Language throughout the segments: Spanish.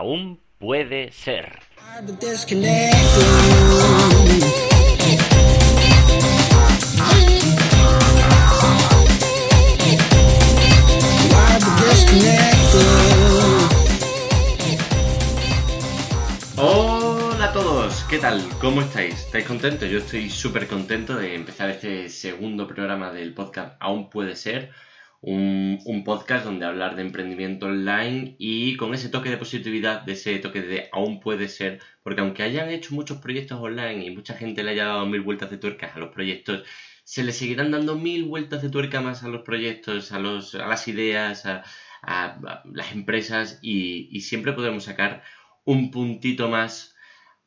aún puede ser. Hola a todos, ¿qué tal? ¿Cómo estáis? ¿Estáis contentos? Yo estoy súper contento de empezar este segundo programa del podcast Aún puede ser. Un, podcast donde hablar de emprendimiento online y con ese toque de positividad, de ese toque de aún puede ser, porque aunque hayan hecho muchos proyectos online y mucha gente le haya dado mil vueltas de tuercas a los proyectos, se le seguirán dando mil vueltas de tuerca más a los proyectos, a, los, a las ideas, a, a, las empresas y, siempre podemos sacar un puntito más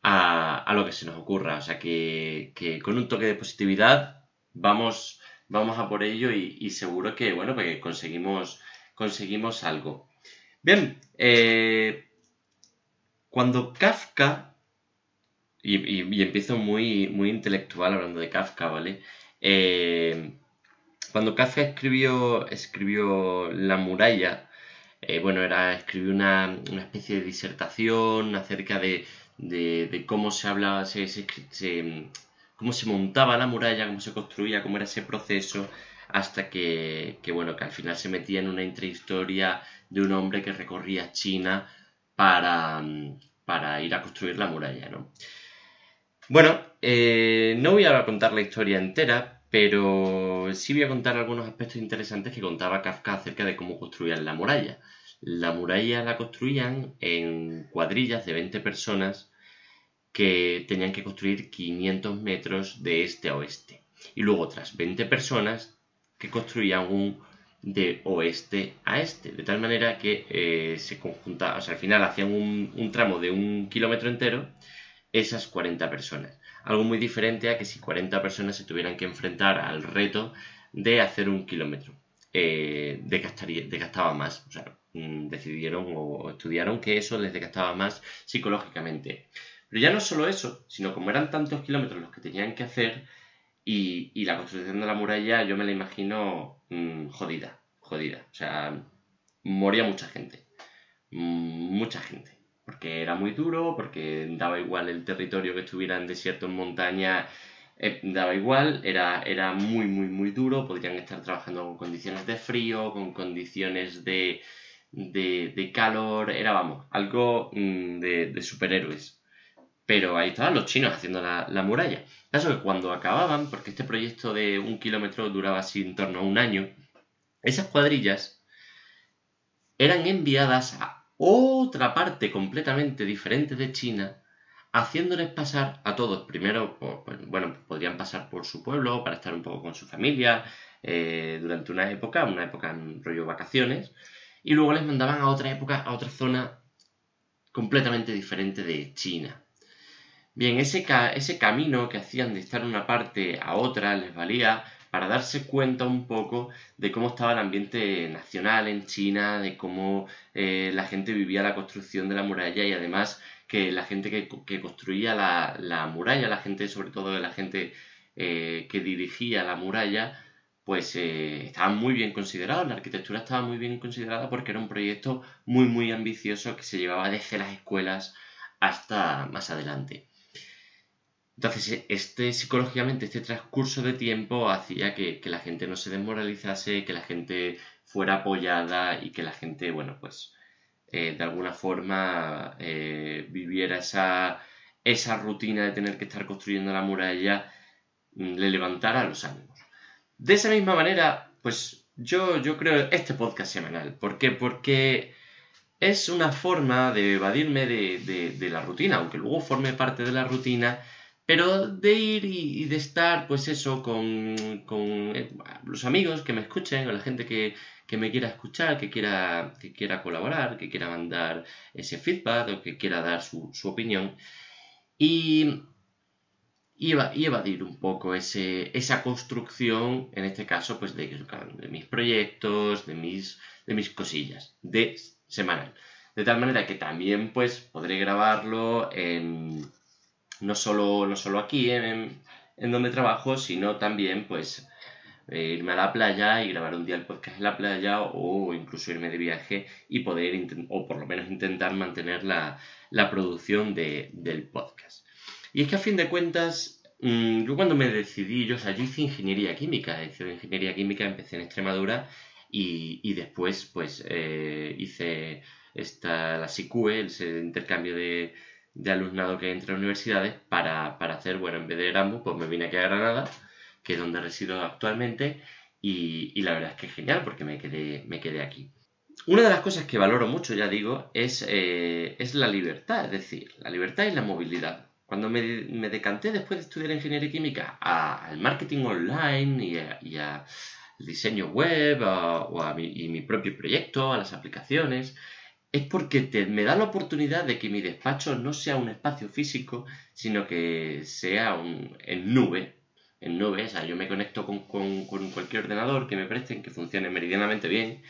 a, a, lo que se nos ocurra. O sea que, que, con un toque de positividad vamos, vamos a por ello y, seguro que, bueno, pues conseguimos, conseguimos algo. Bien, eh, cuando Kafka, y, empiezo muy, muy intelectual hablando de Kafka, ¿vale? Eh, cuando Kafka escribió, escribió La muralla, eh, bueno, era escribir una, una, especie de disertación acerca de, de, cómo se hablaba, se, se, se, cómo se montaba la muralla, cómo se construía, cómo era ese proceso, hasta que, que, bueno, que al final se metía en una intrahistoria de un hombre que recorría China para, para ir a construir la muralla, ¿no? Bueno, eh, no voy a contar la historia entera, pero sí voy a contar algunos aspectos interesantes que contaba Kafka acerca de cómo construían la muralla. La muralla la construían en cuadrillas de 20 personas que tenían que construir 500 metros de este a oeste. Y luego otras 20 personas que construían un de oeste a este. De tal manera que eh, se conjuntaban, o sea, al final hacían un, tramo de un kilómetro entero esas 40 personas. Algo muy diferente a que si 40 personas se tuvieran que enfrentar al reto de hacer un kilómetro. Eh, desgastaba más. O sea, mm, decidieron o estudiaron que eso les desgastaba más psicológicamente. Pero ya no solo eso, sino como eran tantos kilómetros los que tenían que hacer y, la construcción de la muralla yo me la imagino mmm, jodida, jodida. O sea, moría mucha gente. Mucha gente porque era muy duro, porque daba igual el territorio que estuviera en desierto, en montaña, eh, daba igual, era, era muy, muy, muy duro, podrían estar trabajando con condiciones de frío, con condiciones de, de, calor, era, vamos, algo de, de, superhéroes. Pero ahí estaban los chinos haciendo la, la muralla. Caso que cuando acababan, porque este proyecto de un kilómetro duraba así en torno a un año, esas cuadrillas eran enviadas a otra parte completamente diferente de China, haciéndoles pasar a todos, primero, pues, bueno, podrían pasar por su pueblo para estar un poco con su familia eh, durante una época, una época en rollo vacaciones, y luego les mandaban a otra época, a otra zona completamente diferente de China. Bien, ese, ese camino que hacían de estar una parte a otra les valía para darse cuenta un poco de cómo estaba el ambiente nacional en China, de cómo eh, la gente vivía la construcción de la muralla y además que la gente que, que construía la, la, muralla, la gente, sobre todo la gente eh, que dirigía la muralla, pues eh, estaban muy bien considerados, la arquitectura estaba muy bien considerada porque era un proyecto muy muy ambicioso que se llevaba desde las escuelas hasta más adelante. Entonces, este psicológicamente, este transcurso de tiempo hacía que, que, la gente no se desmoralizase, que la gente fuera apoyada y que la gente, bueno, pues eh, de alguna forma eh, viviera esa, esa rutina de tener que estar construyendo la muralla, mm, le levantara los ánimos. De esa misma manera, pues yo, yo creo este podcast semanal. ¿Por qué? Porque es una forma de evadirme de, de, de la rutina, aunque luego forme parte de la rutina pero de ir y, de estar, pues eso, con, con, eh, los amigos que me escuchen, o la gente que, que me quiera escuchar, que quiera, que quiera colaborar, que quiera mandar ese feedback o que quiera dar su, su opinión. Y, y, evadir un poco ese, esa construcción, en este caso, pues de, de mis proyectos, de mis, de mis cosillas, de semanal. De tal manera que también, pues, podré grabarlo en no solo, no solo aquí en, donde trabajo, sino también pues eh, irme a la playa y grabar un día el podcast en la playa o incluso irme de viaje y poder, o por lo menos intentar mantener la, producción del podcast. Y es que a fin de cuentas, mm, yo cuando me decidí, yo, o sea, hice ingeniería química, hice ingeniería química, empecé en Extremadura y, después pues eh, hice esta, la SICUE, el intercambio de, de alumnado que hay entre universidades para, para hacer, bueno, en vez de Erasmus, pues me vine aquí a Granada que es donde resido actualmente, y, la verdad es que es genial porque me quedé, me quedé aquí. Una de las cosas que valoro mucho, ya digo, es, eh, es la libertad, es decir, la libertad y la movilidad. Cuando me, decanté después de estudiar ingeniería química al marketing online y, al diseño web o a y mi propio proyecto, a las aplicaciones, es porque me da la oportunidad de que mi despacho no sea un espacio físico, sino que sea un, en nube, en nube, o sea, yo me conecto con, cualquier ordenador que me presten, que funcione meridianamente bien,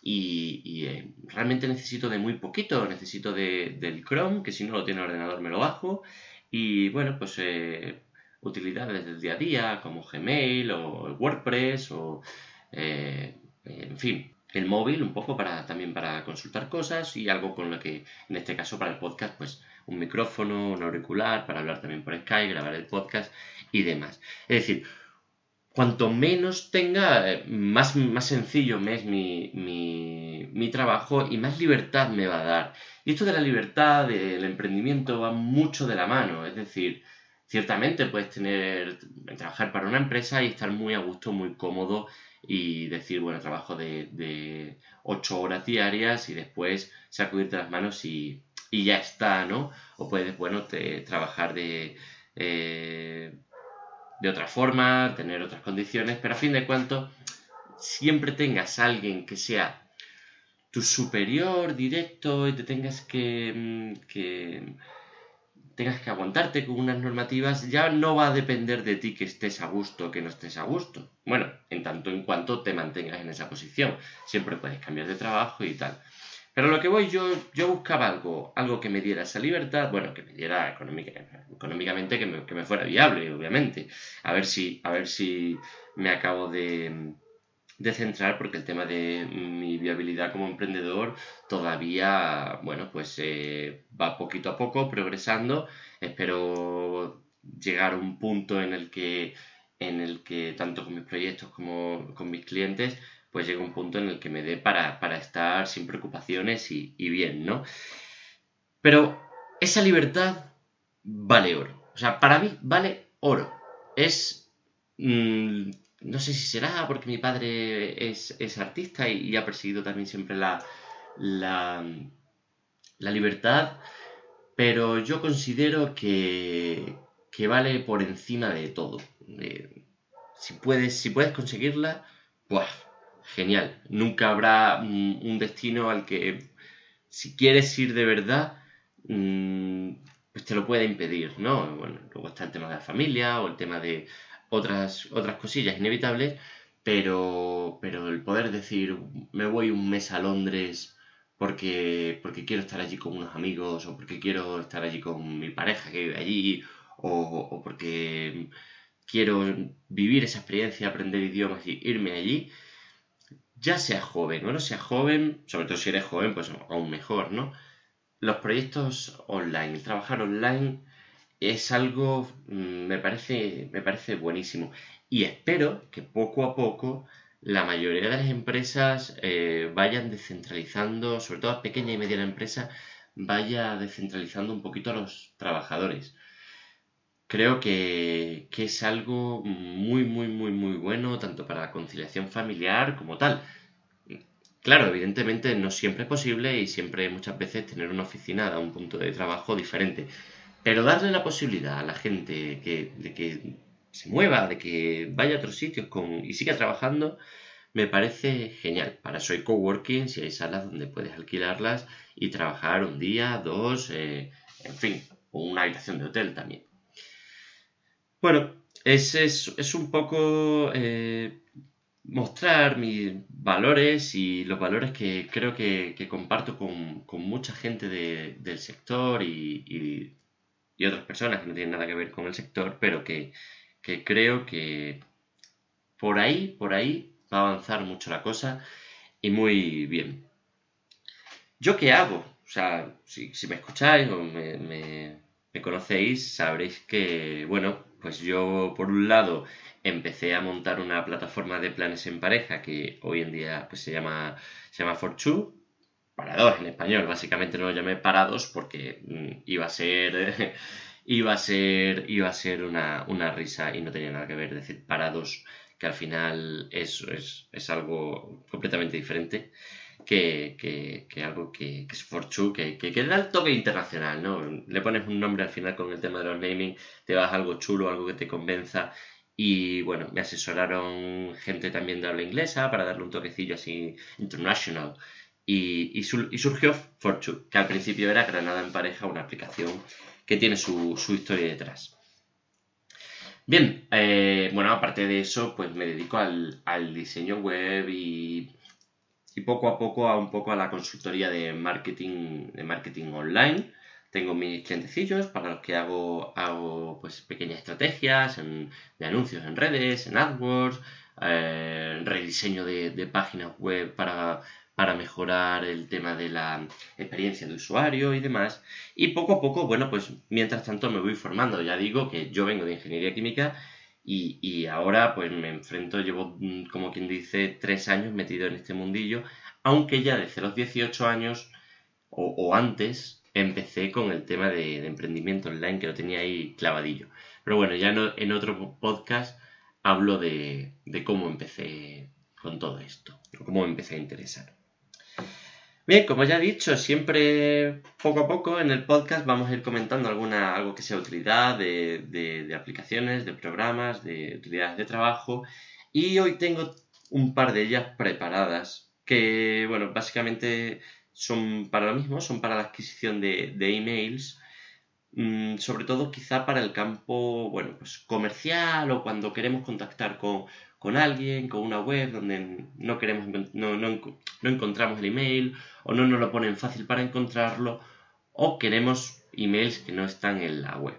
y, eh, realmente necesito de muy poquito, necesito del Chrome, que si no lo tiene el ordenador me lo bajo, y bueno, pues eh, utilidades del día a día, como Gmail o WordPress, o eh, en fin, el móvil un poco para también para consultar cosas y algo con lo que en este caso para el podcast pues un micrófono, un auricular para hablar también por Skype, grabar el podcast y demás. Es decir, cuanto menos tenga, eh, más, más sencillo me es mi, mi, trabajo y más libertad me va a dar. Y esto de la libertad, del emprendimiento, va mucho de la mano. Es decir, ciertamente puedes tener, trabajar para una empresa y estar muy a gusto, muy cómodo y decir, bueno, trabajo de, de 8 horas diarias y después sacudirte las manos y, y ya está, ¿no? O puedes, bueno, trabajar de, eh, de otra forma, tener otras condiciones, pero a fin de cuentas, siempre tengas a alguien que sea tu superior directo y te tengas que, mm, que tengas que aguantarte con unas normativas, ya no va a depender de ti que estés a gusto o que no estés a gusto. Bueno, en tanto en cuanto te mantengas en esa posición. Siempre puedes cambiar de trabajo y tal. Pero lo que voy, yo, yo buscaba algo, algo que me diera esa libertad, bueno, que me diera económicamente, que me, que me, fuera viable, obviamente. A ver si, a ver si me acabo de, de centrar, porque el tema de mi viabilidad como emprendedor todavía, bueno, pues eh, va poquito a poco progresando. Espero llegar a un punto en el que en el que tanto con mis proyectos como con mis clientes pues llega un punto en el que me dé para, estar sin preocupaciones y, bien, ¿no? Pero esa libertad vale oro. O sea, para mí vale oro. Es... Mm, no sé si será porque mi padre es, artista y, ha perseguido también siempre la, la, la libertad, pero yo considero que, que vale por encima de todo. Eh, si, puedes, si puedes conseguirla, ¡buah! genial. Nunca habrá un destino al que, si quieres ir de verdad, mm, pues te lo puede impedir, ¿no? Bueno, luego está el tema de la familia o el tema de otras, otras cosillas inevitables, pero, pero el poder decir, me voy un mes a Londres porque, porque quiero estar allí con unos amigos o porque quiero estar allí con mi pareja que vive allí o, porque quiero vivir esa experiencia, aprender idiomas y irme allí, ya sea joven o no sea joven, sobre todo si eres joven, pues aún mejor, ¿no? Los proyectos online, trabajar online es algo, mm, me parece, me parece buenísimo. Y espero que poco a poco la mayoría de las empresas eh, vayan descentralizando, sobre todo a pequeña y mediana empresa, vaya descentralizando un poquito a los trabajadores. Creo que, es algo muy, muy, muy, muy bueno, tanto para la conciliación familiar como tal. Claro, evidentemente no siempre es posible y siempre muchas veces tener una oficina da un punto de trabajo diferente. Pero darle la posibilidad a la gente de que se mueva, de que vaya a otros sitios con, y siga trabajando, me parece genial. Para eso hay coworking, si hay salas donde puedes alquilarlas y trabajar un día, dos, eh, en fin, una habitación de hotel también. Bueno, ese es, un poco eh, mostrar mis valores y los valores que creo que, comparto con, mucha gente del sector y, otras personas que no tienen nada que ver con el sector, pero que, creo que, por ahí, por ahí va a avanzar mucho la cosa y muy bien. ¿Yo qué hago? O sea, si, me escucháis o me, me, conocéis, sabréis que, bueno, pues yo por un lado empecé a montar una plataforma de planes en pareja que hoy en día pues se llama, se llama en español, básicamente no lo llamé parados porque mm, iba a ser iba a ser iba a ser una, una, risa y no tenía nada que ver decir parados que al final es, es, es algo completamente diferente que, que, algo que, es Forchu, que, que, que da el toque internacional, ¿no? Le pones un nombre al final con el tema de los naming, te vas a algo chulo, algo que te convenza. Y bueno, me asesoraron gente también de habla inglesa para darle un toquecillo así international. Y, surgió Forchu, que al principio era Granada en pareja, una aplicación que tiene su, historia detrás. Bien, eh, bueno, aparte de eso, pues me dedico al, diseño web y y poco a poco a un poco a la consultoría de marketing, de marketing online. Tengo mis clientecillos para los que hago, hago pues, pequeñas estrategias de anuncios en redes, en AdWords, eh, rediseño de, páginas web para, para mejorar el tema de la experiencia de usuario y demás. Y poco a poco, bueno, pues mientras tanto me voy formando. Ya digo que yo vengo de ingeniería química y, ahora pues me enfrento, llevo mm, como quien dice tres años metido en este mundillo, aunque ya desde los 18 años o, antes empecé con el tema de, emprendimiento online que lo tenía ahí clavadillo. Pero bueno, ya no, en otro podcast hablo de, de cómo empecé con todo esto, cómo me empecé a interesar. Bien, como ya he dicho, siempre poco a poco en el podcast vamos a ir comentando alguna, algo que sea utilidad de, aplicaciones, de programas, de utilidades de trabajo. Y hoy tengo un par de ellas preparadas que, bueno, básicamente son para lo mismo, son para la adquisición de, emails, mm, sobre todo quizá para el campo, bueno, pues comercial o cuando queremos contactar con, con alguien, con una web donde no queremos, no, no, encontramos el email o no nos lo ponen fácil para encontrarlo o queremos emails que no están en la web.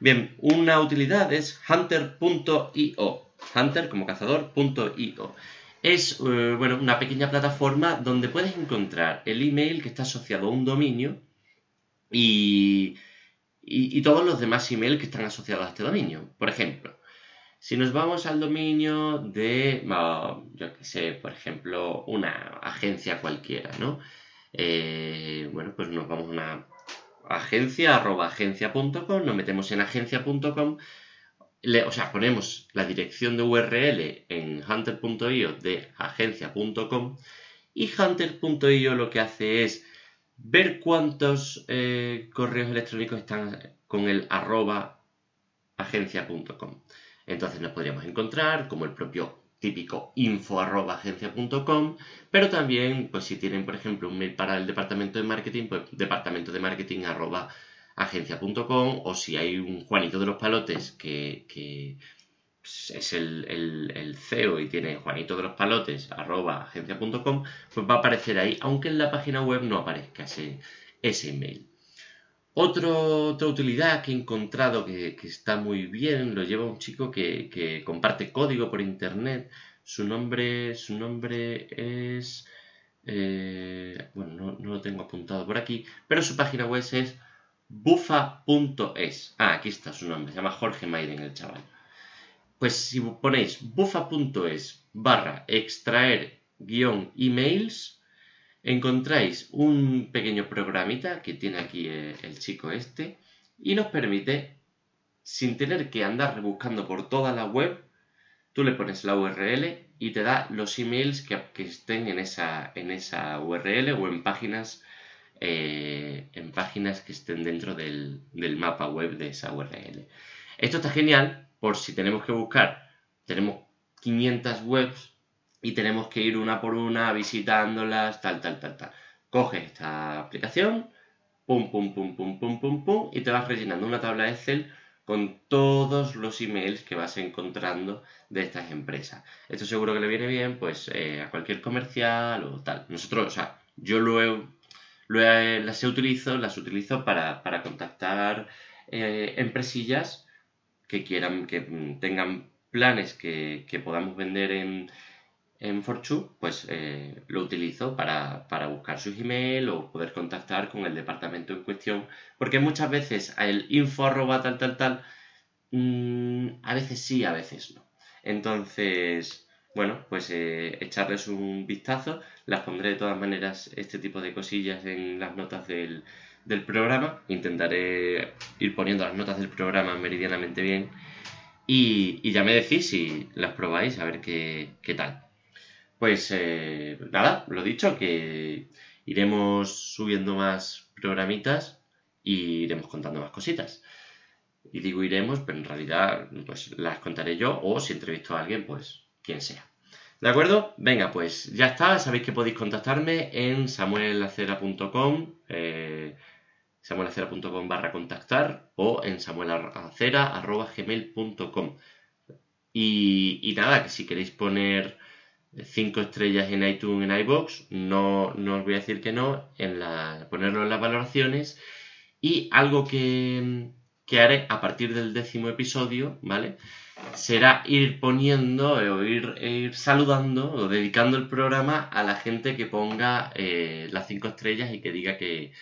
Bien, una utilidad es hunter.io, hunter como cazador.io. Es eh, bueno, una pequeña plataforma donde puedes encontrar el email que está asociado a un dominio y, y, todos los demás emails que están asociados a este dominio. Por ejemplo, si nos vamos al dominio de, yo qué sé, por ejemplo, una agencia cualquiera, ¿no? Eh, bueno, pues nos vamos a una agencia, arroba agencia.com, nos metemos en agencia.com, o sea, ponemos la dirección de URL en hunter.io de agencia.com y hunter.io lo que hace es ver cuántos eh, correos electrónicos están con el arroba agencia.com. Entonces nos podríamos encontrar como el propio típico info.agencia.com, pero también, pues si tienen, por ejemplo, un mail para el departamento de marketing, pues departamento de marketing agencia.com, o si hay un Juanito de los Palotes que, es el, CEO y tiene Juanito de los Palotes agencia.com, pues va a aparecer ahí, aunque en la página web no aparezca ese, email. otra utilidad que he encontrado que, está muy bien lo lleva un chico que, comparte código por internet. Su nombre, su nombre es... Eh, bueno, no, lo tengo apuntado por aquí, pero su página web es bufa.es. Ah, aquí está su nombre, se llama Jorge Maiden el chaval. Pues si ponéis bufa.es barra extraer guion emails, encontráis un pequeño programita que tiene aquí eh, el chico este y nos permite, sin tener que andar rebuscando por toda la web, tú le pones la URL y te da los emails que, estén en esa, en esa URL o en páginas, eh, en páginas que estén dentro del, del mapa web de esa URL. Esto está genial por si tenemos que buscar, tenemos 500 webs y tenemos que ir una por una visitándolas, tal, tal, tal, tal. Coges esta aplicación, pum, pum, pum, pum, pum, pum, pum, y te vas rellenando una tabla Excel con todos los emails que vas encontrando de estas empresas. Esto seguro que le viene bien, pues, eh, a cualquier comercial o tal. Nosotros, o sea, yo luego, las utilizo, las utilizo para, para contactar eh, empresillas que quieran, que tengan planes que, podamos vender en, en Forchu, pues eh, lo utilizo para, buscar su email o poder contactar con el departamento en cuestión, porque muchas veces el info arroba tal tal tal, mm, a veces sí, a veces no. Entonces, bueno, pues eh, echarles un vistazo. Las pondré de todas maneras este tipo de cosillas en las notas del, programa. Intentaré ir poniendo las notas del programa meridianamente bien. Y, ya me decís si las probáis, a ver qué, tal. Pues eh, nada, lo dicho, que iremos subiendo más programitas y iremos contando más cositas. Y digo iremos, pero en realidad pues las contaré yo o si entrevisto a alguien, pues quien sea. ¿De acuerdo? Venga, pues ya está. Sabéis que podéis contactarme en samuelacera.com, samuelacera.com barra contactar o en samuelacera.gmail.com. Y, y nada, que si queréis poner 5 estrellas en iTunes, en iBox, no, no os voy a decir que no, en la, ponerlo en las valoraciones. Y algo que, que haré a partir del décimo episodio, ¿vale? será ir poniendo o ir, saludando o dedicando el programa a la gente que ponga eh, las cinco estrellas y que diga que,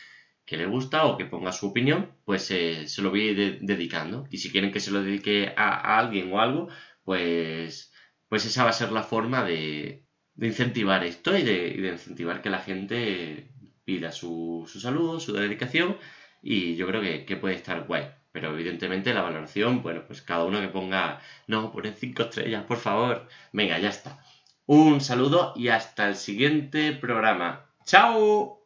le gusta o que ponga su opinión, pues eh, se lo voy ir dedicando. Y si quieren que se lo dedique a, alguien o algo, pues, pues esa va a ser la forma de, incentivar esto y de, incentivar que la gente pida su, su saludo, su dedicación y yo creo que, que puede estar guay. Pero evidentemente la valoración, bueno, pues cada uno que ponga, no, ponen cinco estrellas, por favor. Venga, ya está. Un saludo y hasta el siguiente programa. ¡Chao!